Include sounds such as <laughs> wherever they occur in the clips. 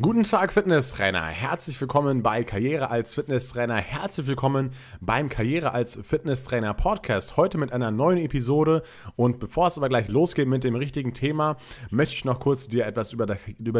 Guten Tag, Fitnesstrainer. Herzlich willkommen bei Karriere als Fitnesstrainer. Herzlich willkommen beim Karriere als Fitnesstrainer Podcast. Heute mit einer neuen Episode. Und bevor es aber gleich losgeht mit dem richtigen Thema, möchte ich noch kurz dir etwas über,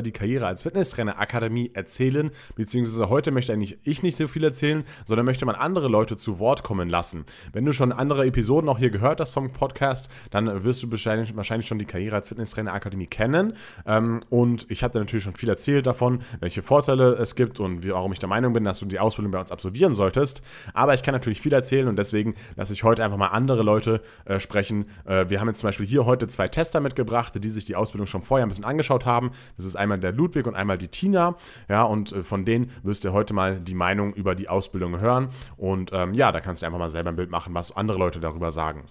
die Karriere als Fitnesstrainer Akademie erzählen. Beziehungsweise heute möchte eigentlich ich nicht so viel erzählen, sondern möchte man andere Leute zu Wort kommen lassen. Wenn du schon andere Episoden auch hier gehört hast vom Podcast, dann wirst du wahrscheinlich, schon die Karriere als Fitnesstrainer Akademie kennen. Ähm, und ich habe dir natürlich schon viel erzählt davon davon, welche Vorteile es gibt und warum ich der Meinung bin, dass du die Ausbildung bei uns absolvieren solltest. Aber ich kann natürlich viel erzählen und deswegen lasse ich heute einfach mal andere Leute äh, sprechen. Äh, wir haben jetzt zum Beispiel hier heute zwei Tester mitgebracht, die sich die Ausbildung schon vorher ein bisschen angeschaut haben. Das ist einmal der Ludwig und einmal die Tina. Ja, und äh, von denen wirst du heute mal die Meinung über die Ausbildung hören. Und ähm, ja, da kannst du einfach mal selber ein Bild machen, was andere Leute darüber sagen.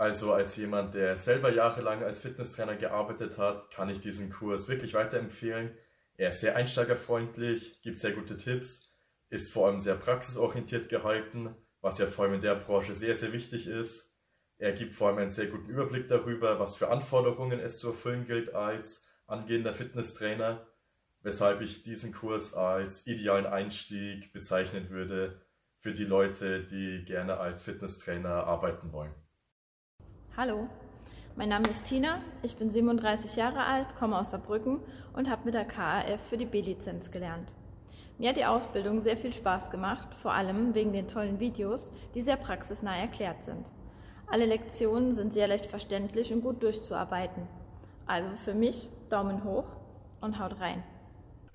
Also als jemand, der selber jahrelang als Fitnesstrainer gearbeitet hat, kann ich diesen Kurs wirklich weiterempfehlen. Er ist sehr einsteigerfreundlich, gibt sehr gute Tipps, ist vor allem sehr praxisorientiert gehalten, was ja vor allem in der Branche sehr, sehr wichtig ist. Er gibt vor allem einen sehr guten Überblick darüber, was für Anforderungen es zu erfüllen gilt als angehender Fitnesstrainer, weshalb ich diesen Kurs als idealen Einstieg bezeichnen würde für die Leute, die gerne als Fitnesstrainer arbeiten wollen. Hallo, mein Name ist Tina, ich bin 37 Jahre alt, komme aus Saarbrücken und habe mit der KAF für die B-Lizenz gelernt. Mir hat die Ausbildung sehr viel Spaß gemacht, vor allem wegen den tollen Videos, die sehr praxisnah erklärt sind. Alle Lektionen sind sehr leicht verständlich und gut durchzuarbeiten. Also für mich Daumen hoch und haut rein.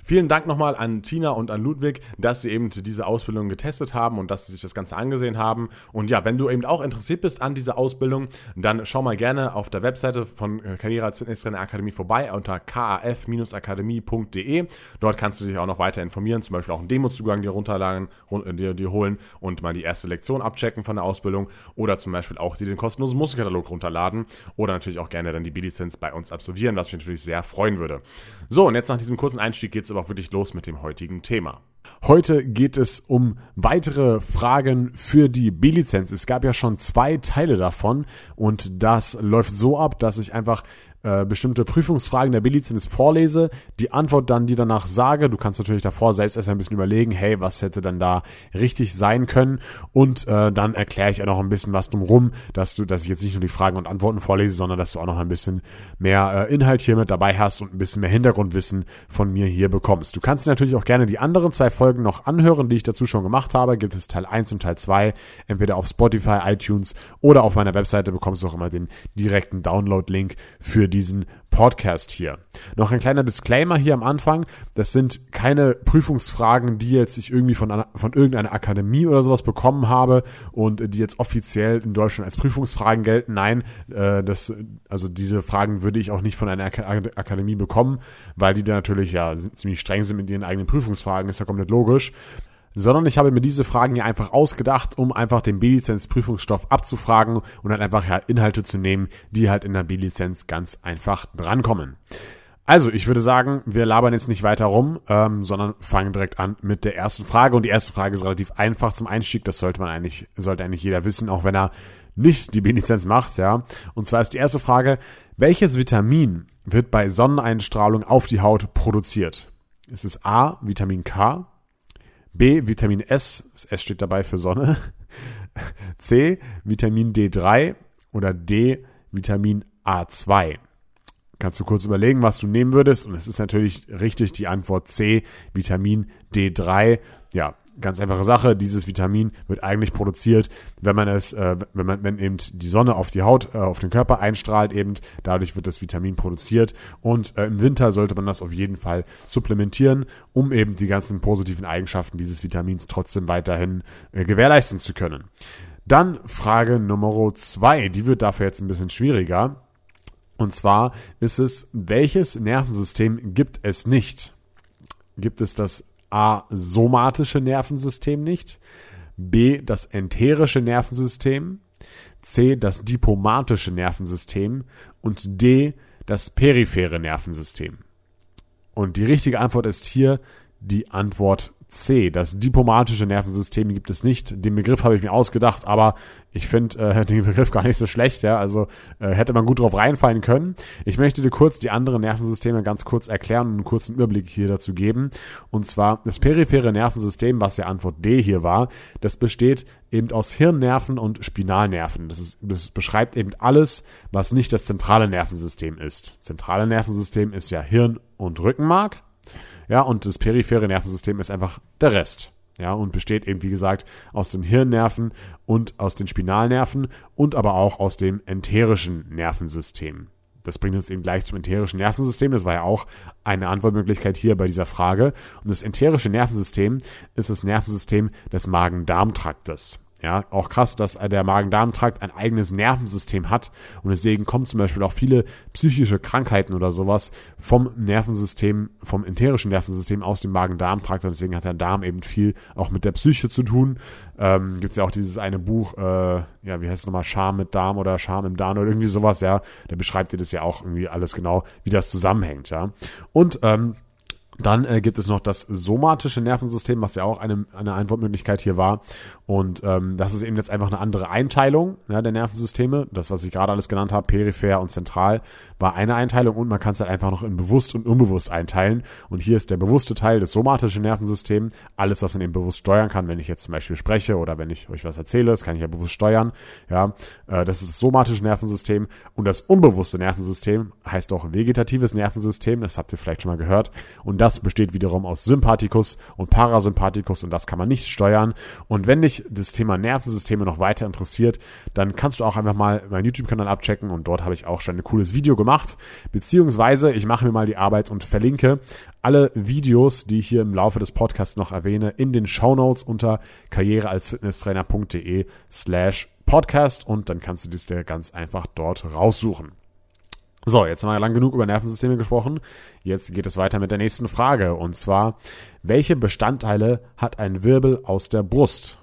Vielen Dank nochmal an Tina und an Ludwig, dass sie eben diese Ausbildung getestet haben und dass sie sich das Ganze angesehen haben. Und ja, wenn du eben auch interessiert bist an dieser Ausbildung, dann schau mal gerne auf der Webseite von äh, Karriere als Fitnesstrainer Akademie vorbei unter kaf-akademie.de. Dort kannst du dich auch noch weiter informieren, zum Beispiel auch einen Demozugang dir runterladen, äh, dir, dir holen und mal die erste Lektion abchecken von der Ausbildung oder zum Beispiel auch dir den kostenlosen Musterkatalog runterladen oder natürlich auch gerne dann die B-Lizenz bei uns absolvieren, was mich natürlich sehr freuen würde. So, und jetzt nach diesem kurzen Einstieg geht es aber auch wirklich los mit dem heutigen Thema. Heute geht es um weitere Fragen für die B-Lizenz. Es gab ja schon zwei Teile davon und das läuft so ab, dass ich einfach äh, bestimmte Prüfungsfragen der B-Lizenz vorlese, die Antwort dann, die danach sage. Du kannst natürlich davor selbst erst ein bisschen überlegen, hey, was hätte dann da richtig sein können? Und äh, dann erkläre ich auch noch ein bisschen was drumrum, dass du, dass ich jetzt nicht nur die Fragen und Antworten vorlese, sondern dass du auch noch ein bisschen mehr äh, Inhalt hier mit dabei hast und ein bisschen mehr Hintergrundwissen von mir hier bekommst. Du kannst natürlich auch gerne die anderen zwei Folgen noch anhören, die ich dazu schon gemacht habe. Gibt es Teil 1 und Teil 2, entweder auf Spotify, iTunes oder auf meiner Webseite bekommst du auch immer den direkten Download-Link für diesen Podcast hier. Noch ein kleiner Disclaimer hier am Anfang. Das sind keine Prüfungsfragen, die jetzt ich irgendwie von, einer, von irgendeiner Akademie oder sowas bekommen habe und die jetzt offiziell in Deutschland als Prüfungsfragen gelten. Nein, äh, das, also diese Fragen würde ich auch nicht von einer Akademie bekommen, weil die da natürlich ja ziemlich streng sind mit ihren eigenen Prüfungsfragen, ist ja komplett logisch sondern ich habe mir diese Fragen hier einfach ausgedacht, um einfach den B-Lizenz-Prüfungsstoff abzufragen und dann einfach ja Inhalte zu nehmen, die halt in der B-Lizenz ganz einfach drankommen. Also, ich würde sagen, wir labern jetzt nicht weiter rum, ähm, sondern fangen direkt an mit der ersten Frage. Und die erste Frage ist relativ einfach zum Einstieg. Das sollte man eigentlich, sollte eigentlich jeder wissen, auch wenn er nicht die B-Lizenz macht, ja. Und zwar ist die erste Frage, welches Vitamin wird bei Sonneneinstrahlung auf die Haut produziert? Ist es A, Vitamin K, B, Vitamin S, das S steht dabei für Sonne. <laughs> C, Vitamin D3 oder D, Vitamin A2. Kannst du kurz überlegen, was du nehmen würdest? Und es ist natürlich richtig die Antwort C, Vitamin D3. Ja, ganz einfache Sache. Dieses Vitamin wird eigentlich produziert, wenn man es, äh, wenn man, wenn eben die Sonne auf die Haut, äh, auf den Körper einstrahlt, eben dadurch wird das Vitamin produziert. Und äh, im Winter sollte man das auf jeden Fall supplementieren, um eben die ganzen positiven Eigenschaften dieses Vitamins trotzdem weiterhin äh, gewährleisten zu können. Dann Frage Nummer zwei, die wird dafür jetzt ein bisschen schwieriger. Und zwar ist es, welches Nervensystem gibt es nicht? Gibt es das A. somatische Nervensystem nicht, B. das enterische Nervensystem, C. das diplomatische Nervensystem und D. das periphere Nervensystem. Und die richtige Antwort ist hier die Antwort C. Das diplomatische Nervensystem gibt es nicht. Den Begriff habe ich mir ausgedacht, aber ich finde äh, <laughs> den Begriff gar nicht so schlecht. Ja? Also äh, hätte man gut drauf reinfallen können. Ich möchte dir kurz die anderen Nervensysteme ganz kurz erklären und einen kurzen Überblick hier dazu geben. Und zwar das periphere Nervensystem, was ja Antwort D hier war, das besteht eben aus Hirnnerven und Spinalnerven. Das, ist, das beschreibt eben alles, was nicht das zentrale Nervensystem ist. Zentrale Nervensystem ist ja Hirn und Rückenmark. Ja, und das periphere Nervensystem ist einfach der Rest. Ja, und besteht eben, wie gesagt, aus den Hirnnerven und aus den Spinalnerven und aber auch aus dem enterischen Nervensystem. Das bringt uns eben gleich zum enterischen Nervensystem. Das war ja auch eine Antwortmöglichkeit hier bei dieser Frage. Und das enterische Nervensystem ist das Nervensystem des Magen-Darm-Traktes. Ja, auch krass, dass der Magen-Darm-Trakt ein eigenes Nervensystem hat und deswegen kommen zum Beispiel auch viele psychische Krankheiten oder sowas vom Nervensystem, vom enterischen Nervensystem aus dem Magen-Darm-Trakt und deswegen hat der Darm eben viel auch mit der Psyche zu tun. Ähm, Gibt es ja auch dieses eine Buch, äh, ja, wie heißt es nochmal, Scham mit Darm oder Scham im Darm oder irgendwie sowas, ja, da beschreibt ihr das ja auch irgendwie alles genau, wie das zusammenhängt, ja. Und ähm, dann äh, gibt es noch das somatische Nervensystem, was ja auch eine, eine Antwortmöglichkeit hier war. Und ähm, das ist eben jetzt einfach eine andere Einteilung ja, der Nervensysteme. Das, was ich gerade alles genannt habe, peripher und zentral, war eine Einteilung und man kann es halt einfach noch in bewusst und unbewusst einteilen. Und hier ist der bewusste Teil des somatischen Nervensystems, alles, was man eben bewusst steuern kann, wenn ich jetzt zum Beispiel spreche oder wenn ich euch was erzähle, das kann ich ja bewusst steuern. Ja, äh, das ist das somatische Nervensystem und das unbewusste Nervensystem heißt auch vegetatives Nervensystem, das habt ihr vielleicht schon mal gehört. Und das besteht wiederum aus Sympathikus und Parasympathikus und das kann man nicht steuern. Und wenn das Thema Nervensysteme noch weiter interessiert, dann kannst du auch einfach mal meinen YouTube-Kanal abchecken und dort habe ich auch schon ein cooles Video gemacht. Beziehungsweise ich mache mir mal die Arbeit und verlinke alle Videos, die ich hier im Laufe des Podcasts noch erwähne, in den Show Notes unter karrierealsfitnesstrainer.de slash Podcast und dann kannst du dies dir ganz einfach dort raussuchen. So, jetzt haben wir lang genug über Nervensysteme gesprochen. Jetzt geht es weiter mit der nächsten Frage. Und zwar, welche Bestandteile hat ein Wirbel aus der Brust?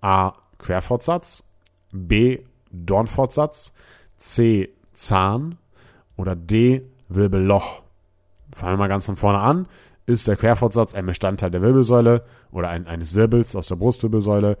A. Querfortsatz, B. Dornfortsatz, C. Zahn oder D. Wirbelloch. Fangen wir mal ganz von vorne an. Ist der Querfortsatz ein Bestandteil der Wirbelsäule oder ein, eines Wirbels aus der Brustwirbelsäule?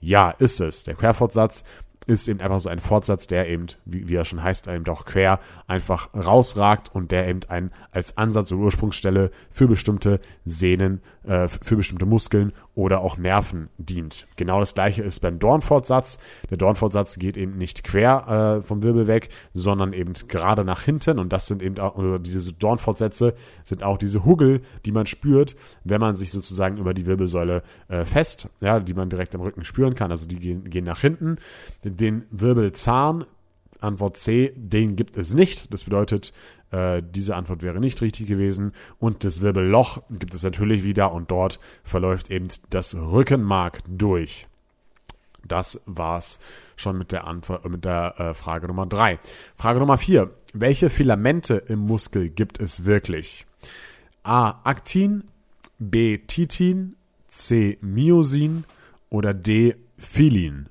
Ja, ist es. Der Querfortsatz ist eben einfach so ein Fortsatz, der eben, wie, wie er schon heißt, eben auch quer einfach rausragt und der eben ein, als Ansatz oder Ursprungsstelle für bestimmte Sehnen, äh, für bestimmte Muskeln oder auch Nerven dient. Genau das gleiche ist beim Dornfortsatz. Der Dornfortsatz geht eben nicht quer äh, vom Wirbel weg, sondern eben gerade nach hinten und das sind eben auch, also diese Dornfortsätze sind auch diese Huggel, die man spürt, wenn man sich sozusagen über die Wirbelsäule äh, fest, ja, die man direkt am Rücken spüren kann. Also die gehen, gehen nach hinten den Wirbelzahn, Antwort C, den gibt es nicht. Das bedeutet, äh, diese Antwort wäre nicht richtig gewesen. Und das Wirbelloch gibt es natürlich wieder und dort verläuft eben das Rückenmark durch. Das war's schon mit der Antwort, mit der äh, Frage Nummer drei. Frage Nummer vier. Welche Filamente im Muskel gibt es wirklich? A. Aktin, B. Titin, C. Myosin oder D. Filin?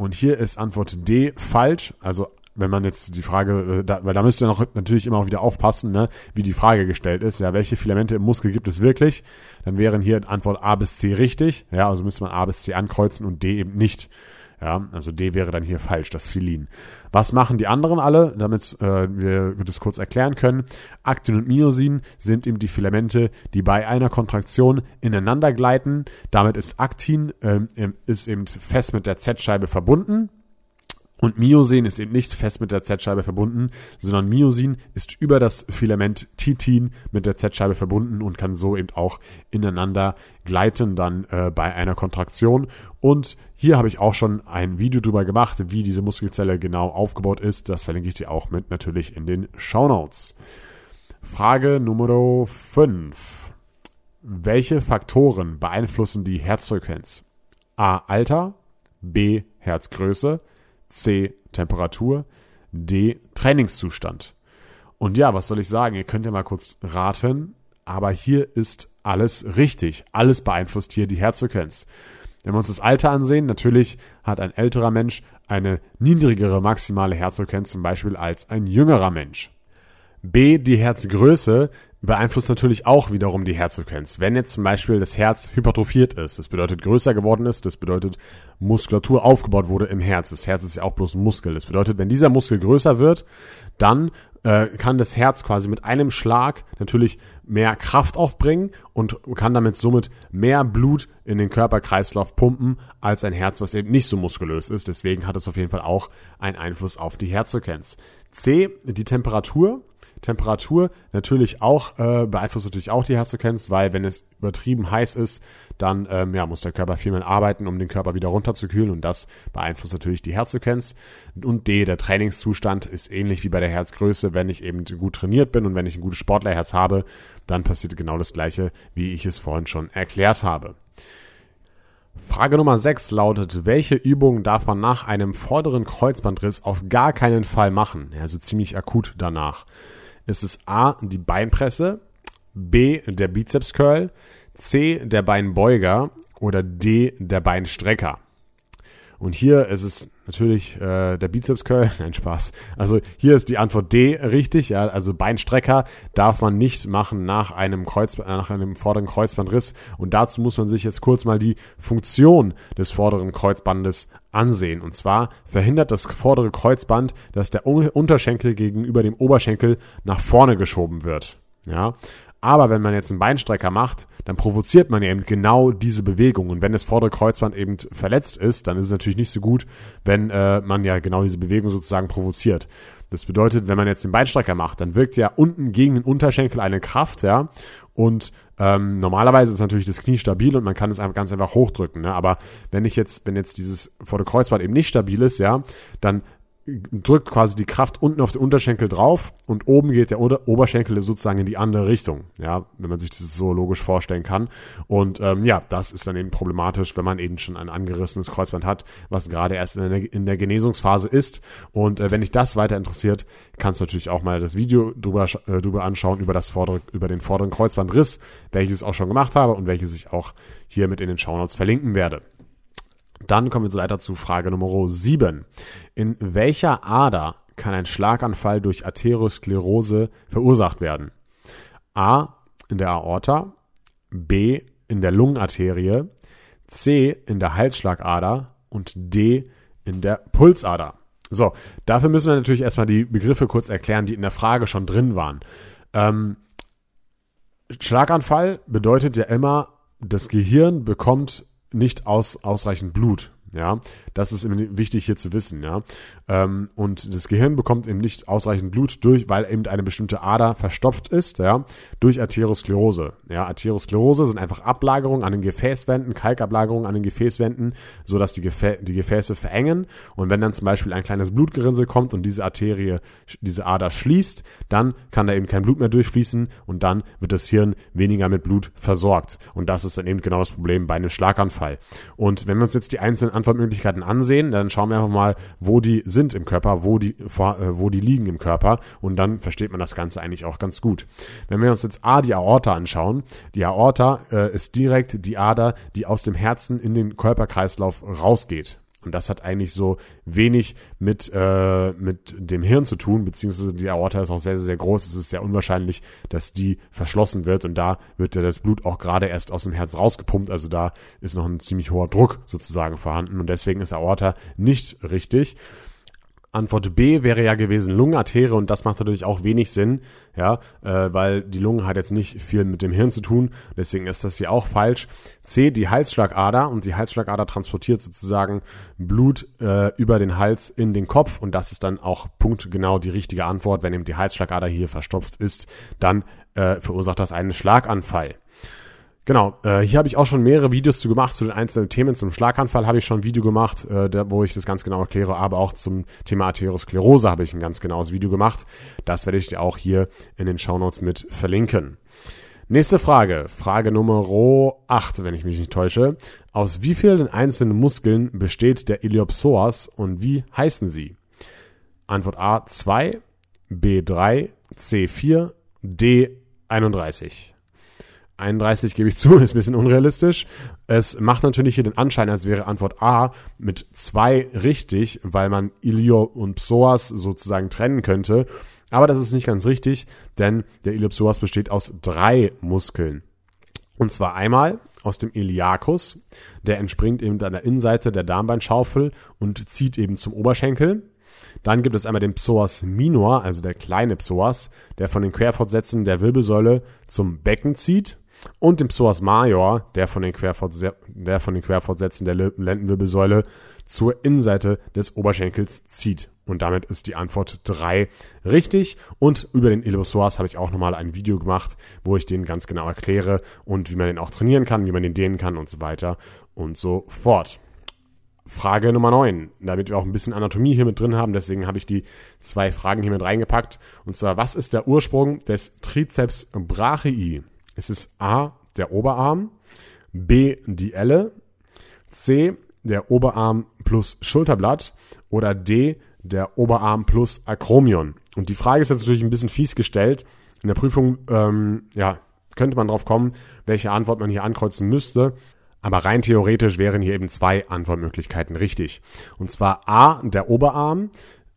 Und hier ist Antwort D falsch. Also wenn man jetzt die Frage, äh, da, weil da müsst ihr noch natürlich immer auch wieder aufpassen, ne, wie die Frage gestellt ist. Ja, welche Filamente im Muskel gibt es wirklich? Dann wären hier Antwort A bis C richtig. Ja, also müsste man A bis C ankreuzen und D eben nicht. Ja, also D wäre dann hier falsch, das Filin. Was machen die anderen alle, damit äh, wir das kurz erklären können? Aktin und Myosin sind eben die Filamente, die bei einer Kontraktion ineinander gleiten. Damit ist Aktin äh, ist eben fest mit der Z-Scheibe verbunden und Myosin ist eben nicht fest mit der Z-Scheibe verbunden, sondern Myosin ist über das Filament Titin mit der Z-Scheibe verbunden und kann so eben auch ineinander gleiten dann äh, bei einer Kontraktion. Und hier habe ich auch schon ein Video drüber gemacht, wie diese Muskelzelle genau aufgebaut ist. Das verlinke ich dir auch mit natürlich in den Show Notes. Frage Nummer 5. Welche Faktoren beeinflussen die Herzfrequenz? A. Alter, B. Herzgröße, C. Temperatur, D. Trainingszustand. Und ja, was soll ich sagen? Ihr könnt ja mal kurz raten, aber hier ist alles richtig. Alles beeinflusst hier die Herzfrequenz. Wenn wir uns das Alter ansehen, natürlich hat ein älterer Mensch eine niedrigere maximale Herzfrequenz zum Beispiel als ein jüngerer Mensch. B, die Herzgröße beeinflusst natürlich auch wiederum die Herzfrequenz. Wenn jetzt zum Beispiel das Herz hypertrophiert ist, das bedeutet größer geworden ist, das bedeutet Muskulatur aufgebaut wurde im Herz. Das Herz ist ja auch bloß Muskel. Das bedeutet, wenn dieser Muskel größer wird, dann äh, kann das Herz quasi mit einem Schlag natürlich mehr Kraft aufbringen und kann damit somit mehr Blut in den Körperkreislauf pumpen als ein Herz, was eben nicht so muskulös ist. Deswegen hat es auf jeden Fall auch einen Einfluss auf die Herzfrequenz. C, die Temperatur. Temperatur natürlich auch äh, beeinflusst natürlich auch die Herzfrequenz, weil wenn es übertrieben heiß ist, dann ähm, ja, muss der Körper viel mehr arbeiten, um den Körper wieder runterzukühlen und das beeinflusst natürlich die Herzfrequenz. Und D, der Trainingszustand ist ähnlich wie bei der Herzgröße. Wenn ich eben gut trainiert bin und wenn ich ein gutes Sportlerherz habe, dann passiert genau das gleiche, wie ich es vorhin schon erklärt habe. Frage Nummer 6 lautet, welche Übung darf man nach einem vorderen Kreuzbandriss auf gar keinen Fall machen? Also ziemlich akut danach ist es A, die Beinpresse, B, der Bizeps Curl, C, der Beinbeuger oder D, der Beinstrecker. Und hier ist es natürlich äh, der Bizeps Curl, <laughs> nein Spaß. Also hier ist die Antwort D richtig. Ja, also Beinstrecker darf man nicht machen nach einem Kreuz, nach einem vorderen Kreuzbandriss. Und dazu muss man sich jetzt kurz mal die Funktion des vorderen Kreuzbandes ansehen. Und zwar verhindert das vordere Kreuzband, dass der Unterschenkel gegenüber dem Oberschenkel nach vorne geschoben wird. Ja, aber wenn man jetzt einen Beinstrecker macht, dann provoziert man eben genau diese Bewegung. Und wenn das vordere Kreuzband eben verletzt ist, dann ist es natürlich nicht so gut, wenn äh, man ja genau diese Bewegung sozusagen provoziert. Das bedeutet, wenn man jetzt den Beinstrecker macht, dann wirkt ja unten gegen den Unterschenkel eine Kraft, ja. Und ähm, normalerweise ist natürlich das Knie stabil und man kann es einfach ganz einfach hochdrücken. Ne? Aber wenn ich jetzt, wenn jetzt dieses vordere Kreuzband eben nicht stabil ist, ja, dann drückt quasi die Kraft unten auf den Unterschenkel drauf und oben geht der Oberschenkel sozusagen in die andere Richtung, ja, wenn man sich das so logisch vorstellen kann. Und ähm, ja, das ist dann eben problematisch, wenn man eben schon ein angerissenes Kreuzband hat, was gerade erst in der, in der Genesungsphase ist. Und äh, wenn dich das weiter interessiert, kannst du natürlich auch mal das Video drüber, äh, drüber anschauen, über, das vordere, über den vorderen Kreuzbandriss, welches ich auch schon gemacht habe und welches ich auch hier mit in den Shownotes verlinken werde. Dann kommen wir weiter zu Frage Nummer 7. In welcher Ader kann ein Schlaganfall durch Arteriosklerose verursacht werden? A. In der Aorta, B. In der Lungenarterie, C. In der Halsschlagader und D. In der Pulsader. So, dafür müssen wir natürlich erstmal die Begriffe kurz erklären, die in der Frage schon drin waren. Ähm, Schlaganfall bedeutet ja immer, das Gehirn bekommt nicht aus, ausreichend Blut. Ja, das ist wichtig hier zu wissen, ja. Ähm, und das Gehirn bekommt eben nicht ausreichend Blut durch, weil eben eine bestimmte Ader verstopft ist, ja, durch Arteriosklerose. Ja, Arteriosklerose sind einfach Ablagerungen an den Gefäßwänden, Kalkablagerungen an den Gefäßwänden, so dass die, Gefä die Gefäße verengen. Und wenn dann zum Beispiel ein kleines Blutgerinnsel kommt und diese Arterie, diese Ader schließt, dann kann da eben kein Blut mehr durchfließen und dann wird das Hirn weniger mit Blut versorgt. Und das ist dann eben genau das Problem bei einem Schlaganfall. Und wenn wir uns jetzt die einzelnen Antwortmöglichkeiten ansehen, dann schauen wir einfach mal, wo die sind im Körper, wo die, äh, wo die liegen im Körper und dann versteht man das Ganze eigentlich auch ganz gut. Wenn wir uns jetzt A, die Aorta anschauen, die Aorta äh, ist direkt die Ader, die aus dem Herzen in den Körperkreislauf rausgeht. Und das hat eigentlich so wenig mit, äh, mit dem Hirn zu tun, beziehungsweise die Aorta ist auch sehr, sehr, sehr groß. Es ist sehr unwahrscheinlich, dass die verschlossen wird und da wird ja das Blut auch gerade erst aus dem Herz rausgepumpt. Also da ist noch ein ziemlich hoher Druck sozusagen vorhanden und deswegen ist Aorta nicht richtig. Antwort B wäre ja gewesen Lungenarterie und das macht natürlich auch wenig Sinn, ja, äh, weil die Lunge hat jetzt nicht viel mit dem Hirn zu tun, deswegen ist das hier auch falsch. C, die Halsschlagader und die Halsschlagader transportiert sozusagen Blut äh, über den Hals in den Kopf und das ist dann auch punktgenau die richtige Antwort. Wenn eben die Halsschlagader hier verstopft ist, dann äh, verursacht das einen Schlaganfall. Genau, äh, hier habe ich auch schon mehrere Videos zu gemacht, zu den einzelnen Themen. Zum Schlaganfall habe ich schon ein Video gemacht, äh, der, wo ich das ganz genau erkläre, aber auch zum Thema Arteriosklerose habe ich ein ganz genaues Video gemacht. Das werde ich dir auch hier in den Shownotes mit verlinken. Nächste Frage, Frage Nummer 8, wenn ich mich nicht täusche. Aus wie vielen einzelnen Muskeln besteht der Iliopsoas und wie heißen sie? Antwort A 2, B 3, C 4, D 31. 31 gebe ich zu, <laughs> ist ein bisschen unrealistisch. Es macht natürlich hier den Anschein, als wäre Antwort A mit zwei richtig, weil man Ilio und Psoas sozusagen trennen könnte. Aber das ist nicht ganz richtig, denn der Iliopsoas besteht aus drei Muskeln. Und zwar einmal aus dem Iliacus, der entspringt eben an der Innenseite der Darmbeinschaufel und zieht eben zum Oberschenkel. Dann gibt es einmal den Psoas minor, also der kleine Psoas, der von den Querfortsätzen der Wirbelsäule zum Becken zieht. Und den Psoas major, der von den, Querfortse der von den Querfortsätzen der Lendenwirbelsäule zur Innenseite des Oberschenkels zieht. Und damit ist die Antwort 3 richtig. Und über den Illusoas habe ich auch nochmal ein Video gemacht, wo ich den ganz genau erkläre und wie man den auch trainieren kann, wie man den dehnen kann und so weiter und so fort. Frage Nummer 9, damit wir auch ein bisschen Anatomie hier mit drin haben, deswegen habe ich die zwei Fragen hier mit reingepackt. Und zwar, was ist der Ursprung des Trizeps brachii? Ist es A, der Oberarm, B, die Elle, C, der Oberarm plus Schulterblatt oder D, der Oberarm plus Akromion? Und die Frage ist jetzt natürlich ein bisschen fies gestellt. In der Prüfung, ähm, ja, könnte man drauf kommen, welche Antwort man hier ankreuzen müsste. Aber rein theoretisch wären hier eben zwei Antwortmöglichkeiten richtig. Und zwar A, der Oberarm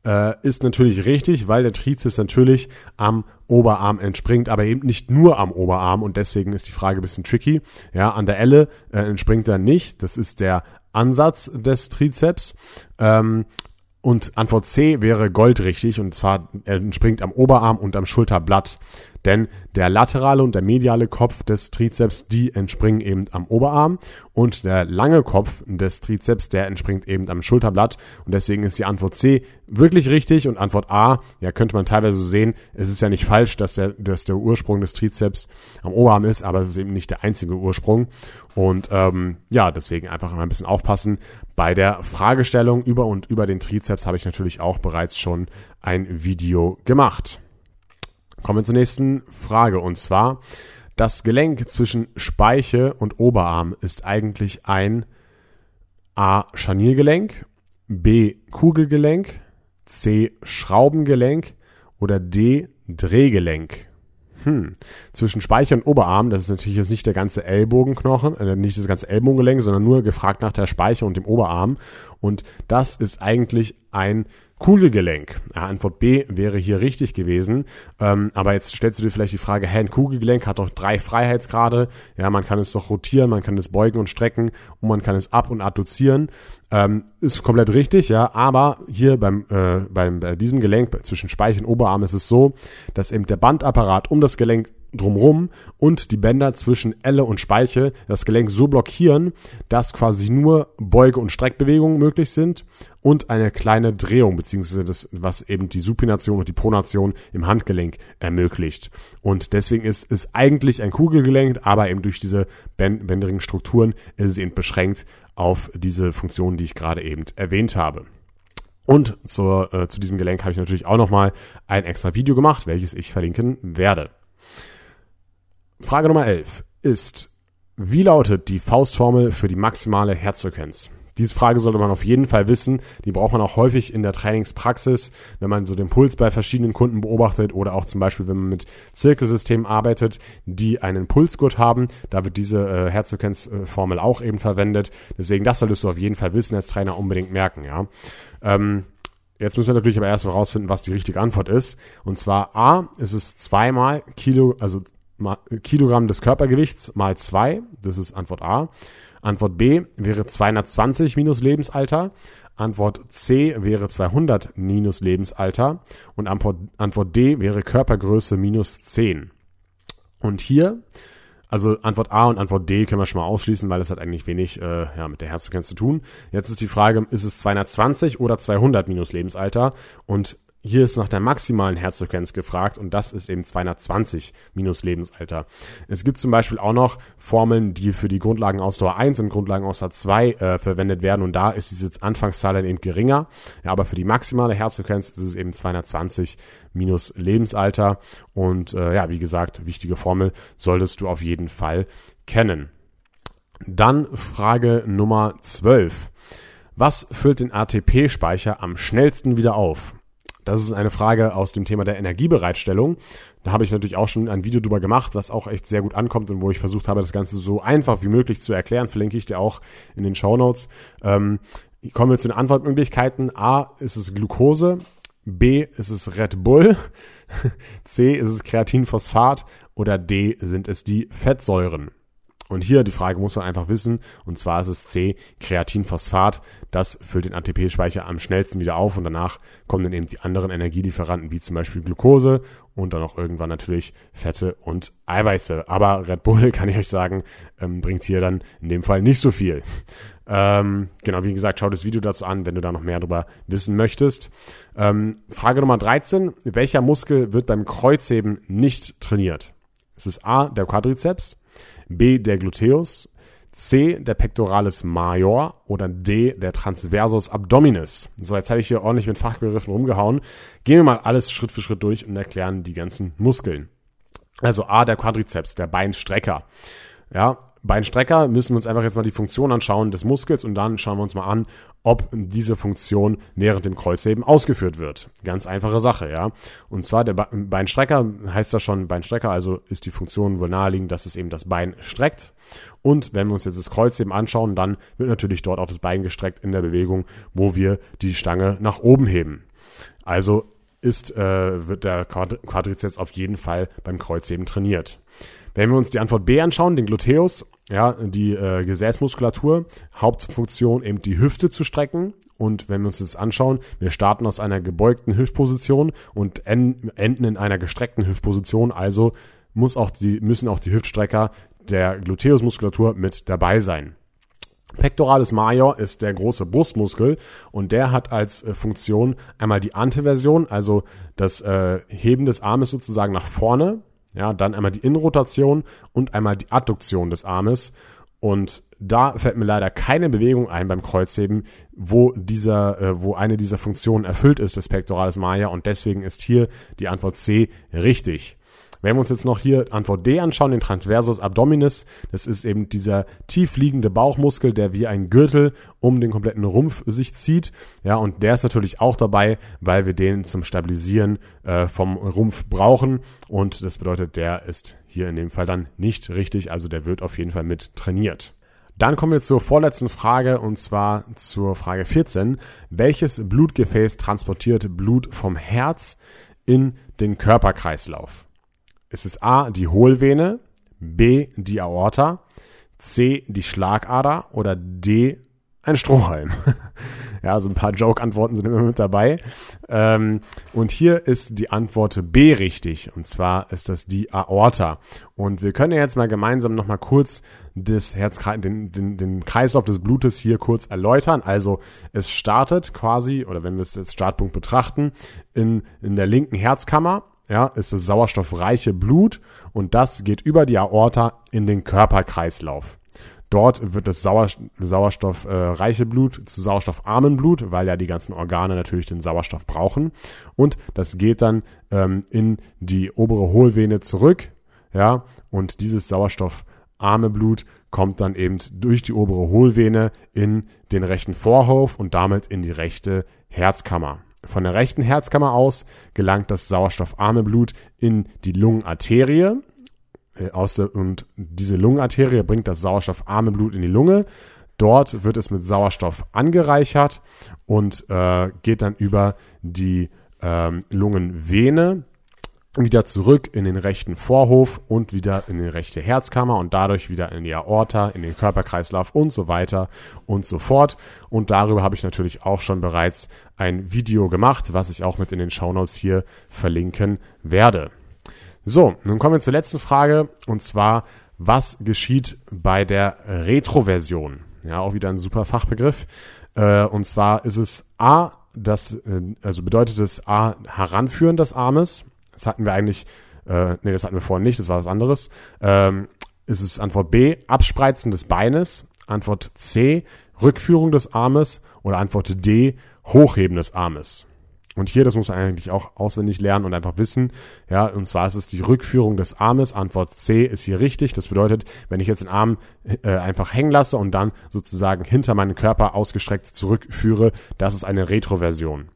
äh, ist natürlich richtig, weil der Trizeps natürlich am Oberarm entspringt, aber eben nicht nur am Oberarm und deswegen ist die Frage ein bisschen tricky. Ja, an der Elle äh, entspringt er nicht. Das ist der Ansatz des Trizeps. Ähm, und Antwort C wäre goldrichtig und zwar entspringt am Oberarm und am Schulterblatt. Denn der laterale und der mediale Kopf des Trizeps, die entspringen eben am Oberarm und der lange Kopf des Trizeps, der entspringt eben am Schulterblatt und deswegen ist die Antwort C wirklich richtig und Antwort A, ja könnte man teilweise so sehen, es ist ja nicht falsch, dass der, dass der Ursprung des Trizeps am Oberarm ist, aber es ist eben nicht der einzige Ursprung und ähm, ja, deswegen einfach mal ein bisschen aufpassen. Bei der Fragestellung über und über den Trizeps habe ich natürlich auch bereits schon ein Video gemacht. Kommen wir zur nächsten Frage und zwar, das Gelenk zwischen Speiche und Oberarm ist eigentlich ein A. Scharniergelenk, B. Kugelgelenk, C. Schraubengelenk oder D. Drehgelenk. Hm. Zwischen Speiche und Oberarm, das ist natürlich jetzt nicht der ganze Ellbogenknochen, äh, nicht das ganze Ellbogengelenk, sondern nur gefragt nach der Speiche und dem Oberarm. Und das ist eigentlich ein Kugelgelenk. Ja, Antwort B wäre hier richtig gewesen. Ähm, aber jetzt stellst du dir vielleicht die Frage, hä, ein Kugelgelenk hat doch drei Freiheitsgrade. Ja, man kann es doch rotieren, man kann es beugen und strecken und man kann es ab- und adduzieren. Ähm, ist komplett richtig, ja. Aber hier beim, äh, beim bei diesem Gelenk zwischen Speiche und Oberarm ist es so, dass eben der Bandapparat um das Gelenk drumrum und die Bänder zwischen Elle und Speiche das Gelenk so blockieren, dass quasi nur Beuge- und Streckbewegungen möglich sind und eine kleine Drehung, beziehungsweise das, was eben die Supination und die Pronation im Handgelenk ermöglicht. Und deswegen ist es eigentlich ein Kugelgelenk, aber eben durch diese bänderigen Strukturen ist es eben beschränkt auf diese Funktionen, die ich gerade eben erwähnt habe. Und zur, äh, zu diesem Gelenk habe ich natürlich auch nochmal ein extra Video gemacht, welches ich verlinken werde. Frage Nummer 11 ist, wie lautet die Faustformel für die maximale Herzfrequenz? Diese Frage sollte man auf jeden Fall wissen. Die braucht man auch häufig in der Trainingspraxis, wenn man so den Puls bei verschiedenen Kunden beobachtet oder auch zum Beispiel, wenn man mit Zirkelsystemen arbeitet, die einen Pulsgurt haben. Da wird diese äh, Herzfrequenzformel auch eben verwendet. Deswegen, das solltest du auf jeden Fall wissen als Trainer unbedingt merken, ja. Ähm, Jetzt müssen wir natürlich aber erst mal rausfinden, was die richtige Antwort ist. Und zwar A, ist es zweimal Kilo, also Kilogramm des Körpergewichts mal zwei. Das ist Antwort A. Antwort B wäre 220 minus Lebensalter. Antwort C wäre 200 minus Lebensalter. Und Antwort, Antwort D wäre Körpergröße minus 10. Und hier, also Antwort A und Antwort D können wir schon mal ausschließen, weil das hat eigentlich wenig äh, ja, mit der Herzfrequenz zu tun. Jetzt ist die Frage, ist es 220 oder 200 minus Lebensalter? Und hier ist nach der maximalen Herzfrequenz gefragt und das ist eben 220 minus Lebensalter. Es gibt zum Beispiel auch noch Formeln, die für die Grundlagenausdauer 1 und Grundlagenausdauer 2 äh, verwendet werden und da ist diese Anfangszahl dann eben geringer. Ja, aber für die maximale Herzfrequenz ist es eben 220 minus Lebensalter und äh, ja, wie gesagt, wichtige Formel solltest du auf jeden Fall kennen. Dann Frage Nummer 12. Was füllt den ATP-Speicher am schnellsten wieder auf? Das ist eine Frage aus dem Thema der Energiebereitstellung. Da habe ich natürlich auch schon ein Video drüber gemacht, was auch echt sehr gut ankommt und wo ich versucht habe, das Ganze so einfach wie möglich zu erklären. Verlinke ich dir auch in den Show Notes. Ähm, kommen wir zu den Antwortmöglichkeiten. A ist es Glucose, B ist es Red Bull, <laughs> C ist es Kreatinphosphat oder D sind es die Fettsäuren. Und hier die Frage muss man einfach wissen, und zwar ist es C, Kreatinphosphat. Das füllt den ATP-Speicher am schnellsten wieder auf und danach kommen dann eben die anderen Energielieferanten, wie zum Beispiel Glucose und dann auch irgendwann natürlich Fette und Eiweiße. Aber Red Bull, <laughs> kann ich euch sagen, ähm, bringt hier dann in dem Fall nicht so viel. Ähm, genau, wie gesagt, schau das Video dazu an, wenn du da noch mehr darüber wissen möchtest. Ähm, Frage Nummer 13. Welcher Muskel wird beim Kreuzheben nicht trainiert? Es ist A, der Quadrizeps, B, der Gluteus, C, der Pectoralis Major oder D, der Transversus Abdominis. So, jetzt habe ich hier ordentlich mit Fachbegriffen rumgehauen. Gehen wir mal alles Schritt für Schritt durch und erklären die ganzen Muskeln. Also A, der Quadrizeps, der Beinstrecker. Ja, Beinstrecker müssen wir uns einfach jetzt mal die Funktion anschauen des Muskels und dann schauen wir uns mal an, ob diese Funktion während dem Kreuzheben ausgeführt wird. Ganz einfache Sache, ja. Und zwar der Beinstrecker heißt das schon Beinstrecker, also ist die Funktion wohl naheliegend, dass es eben das Bein streckt. Und wenn wir uns jetzt das Kreuzheben anschauen, dann wird natürlich dort auch das Bein gestreckt in der Bewegung, wo wir die Stange nach oben heben. Also ist, äh, wird der Quadrizeps auf jeden Fall beim Kreuzheben trainiert. Wenn wir uns die Antwort B anschauen, den Gluteus, ja, die äh, Gesäßmuskulatur, Hauptfunktion eben die Hüfte zu strecken. Und wenn wir uns das anschauen, wir starten aus einer gebeugten Hüftposition und enden in einer gestreckten Hüftposition. Also muss auch die, müssen auch die Hüftstrecker der Gluteusmuskulatur mit dabei sein. Pectoralis major ist der große Brustmuskel und der hat als äh, Funktion einmal die Anteversion, also das äh, Heben des Armes sozusagen nach vorne ja, dann einmal die Innenrotation und einmal die Adduktion des Armes. Und da fällt mir leider keine Bewegung ein beim Kreuzheben, wo dieser, äh, wo eine dieser Funktionen erfüllt ist des Pectoralis Major und deswegen ist hier die Antwort C richtig. Wenn wir uns jetzt noch hier Antwort D anschauen, den Transversus Abdominis, das ist eben dieser tief liegende Bauchmuskel, der wie ein Gürtel um den kompletten Rumpf sich zieht. Ja, und der ist natürlich auch dabei, weil wir den zum Stabilisieren äh, vom Rumpf brauchen. Und das bedeutet, der ist hier in dem Fall dann nicht richtig. Also der wird auf jeden Fall mit trainiert. Dann kommen wir zur vorletzten Frage und zwar zur Frage 14. Welches Blutgefäß transportiert Blut vom Herz in den Körperkreislauf? Ist es A, die Hohlvene, B, die Aorta, C, die Schlagader oder D, ein Strohhalm. <laughs> ja, so ein paar Joke-Antworten sind immer mit dabei. Ähm, und hier ist die Antwort B richtig. Und zwar ist das die Aorta. Und wir können jetzt mal gemeinsam nochmal kurz das Herz, den, den, den Kreislauf des Blutes hier kurz erläutern. Also es startet quasi, oder wenn wir es als Startpunkt betrachten, in, in der linken Herzkammer ja, ist das sauerstoffreiche Blut und das geht über die Aorta in den Körperkreislauf. Dort wird das Sauer, sauerstoffreiche Blut zu sauerstoffarmen Blut, weil ja die ganzen Organe natürlich den Sauerstoff brauchen. Und das geht dann ähm, in die obere Hohlvene zurück. Ja, und dieses sauerstoffarme Blut kommt dann eben durch die obere Hohlvene in den rechten Vorhof und damit in die rechte Herzkammer. Von der rechten Herzkammer aus gelangt das sauerstoffarme Blut in die Lungenarterie. Äh, aus der, und diese Lungenarterie bringt das sauerstoffarme Blut in die Lunge. Dort wird es mit Sauerstoff angereichert und äh, geht dann über die ähm, Lungenvene wieder zurück in den rechten Vorhof und wieder in die rechte Herzkammer und dadurch wieder in die Aorta, in den Körperkreislauf und so weiter und so fort. Und darüber habe ich natürlich auch schon bereits ein Video gemacht, was ich auch mit in den Shownotes hier verlinken werde. So, nun kommen wir zur letzten Frage und zwar, was geschieht bei der Retroversion? Ja, auch wieder ein super Fachbegriff. Äh, und zwar ist es A, das, äh, also bedeutet es A, Heranführen des Armes, das hatten wir eigentlich, äh, nee, das hatten wir vorhin nicht, das war was anderes. Ähm, ist es Antwort B, Abspreizen des Beines. Antwort C, Rückführung des Armes. Oder Antwort D, Hochheben des Armes. Und hier, das muss man eigentlich auch auswendig lernen und einfach wissen. Ja, und zwar ist es die Rückführung des Armes. Antwort C ist hier richtig. Das bedeutet, wenn ich jetzt den Arm äh, einfach hängen lasse und dann sozusagen hinter meinen Körper ausgestreckt zurückführe, das ist eine Retroversion.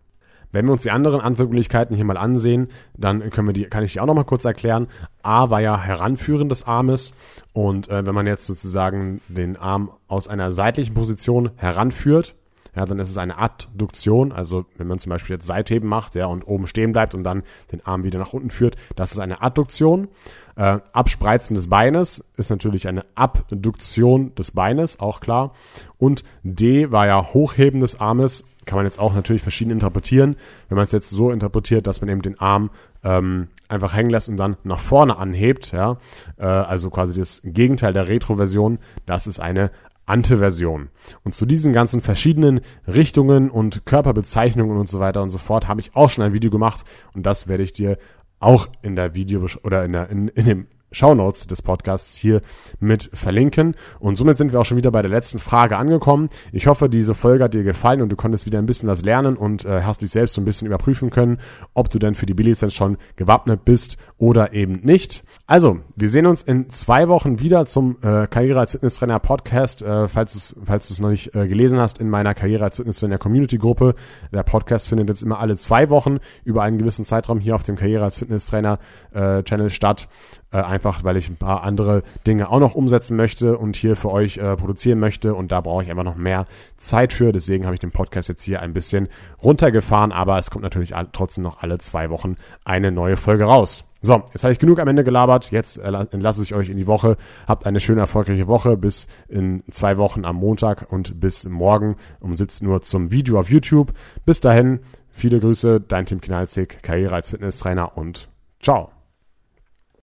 Wenn wir uns die anderen Antwortmöglichkeiten hier mal ansehen, dann können wir die, kann ich die auch noch mal kurz erklären. A war ja Heranführen des Armes und äh, wenn man jetzt sozusagen den Arm aus einer seitlichen Position heranführt, ja, dann ist es eine Adduktion. Also wenn man zum Beispiel jetzt Seitheben macht, ja, und oben stehen bleibt und dann den Arm wieder nach unten führt, das ist eine Adduktion. Äh, Abspreizen des Beines ist natürlich eine Abduktion des Beines, auch klar. Und D war ja Hochheben des Armes, kann man jetzt auch natürlich verschieden interpretieren. Wenn man es jetzt so interpretiert, dass man eben den Arm ähm, einfach hängen lässt und dann nach vorne anhebt, ja, äh, also quasi das Gegenteil der Retroversion, das ist eine Anteversion. Und zu diesen ganzen verschiedenen Richtungen und Körperbezeichnungen und so weiter und so fort habe ich auch schon ein Video gemacht und das werde ich dir auch in der Video oder in, der, in, in dem Shownotes des Podcasts hier mit verlinken. Und somit sind wir auch schon wieder bei der letzten Frage angekommen. Ich hoffe, diese Folge hat dir gefallen und du konntest wieder ein bisschen was lernen und äh, hast dich selbst so ein bisschen überprüfen können, ob du denn für die B-Lizenz schon gewappnet bist oder eben nicht. Also, wir sehen uns in zwei Wochen wieder zum äh, Karriere als Fitnesstrainer Podcast. Äh, falls du es falls noch nicht äh, gelesen hast, in meiner Karriere als Fitnesstrainer Community Gruppe. Der Podcast findet jetzt immer alle zwei Wochen über einen gewissen Zeitraum hier auf dem Karriere als Fitnesstrainer äh, Channel statt. Äh, einfach, weil ich ein paar andere Dinge auch noch umsetzen möchte und hier für euch äh, produzieren möchte. Und da brauche ich einfach noch mehr Zeit für. Deswegen habe ich den Podcast jetzt hier ein bisschen runtergefahren. Aber es kommt natürlich trotzdem noch alle zwei Wochen eine neue Folge raus. So, jetzt habe ich genug am Ende gelabert. Jetzt äh, entlasse ich euch in die Woche. Habt eine schöne, erfolgreiche Woche. Bis in zwei Wochen am Montag und bis morgen um 17 Uhr zum Video auf YouTube. Bis dahin, viele Grüße, dein Tim Knalzig, Karriere als Fitnesstrainer und ciao.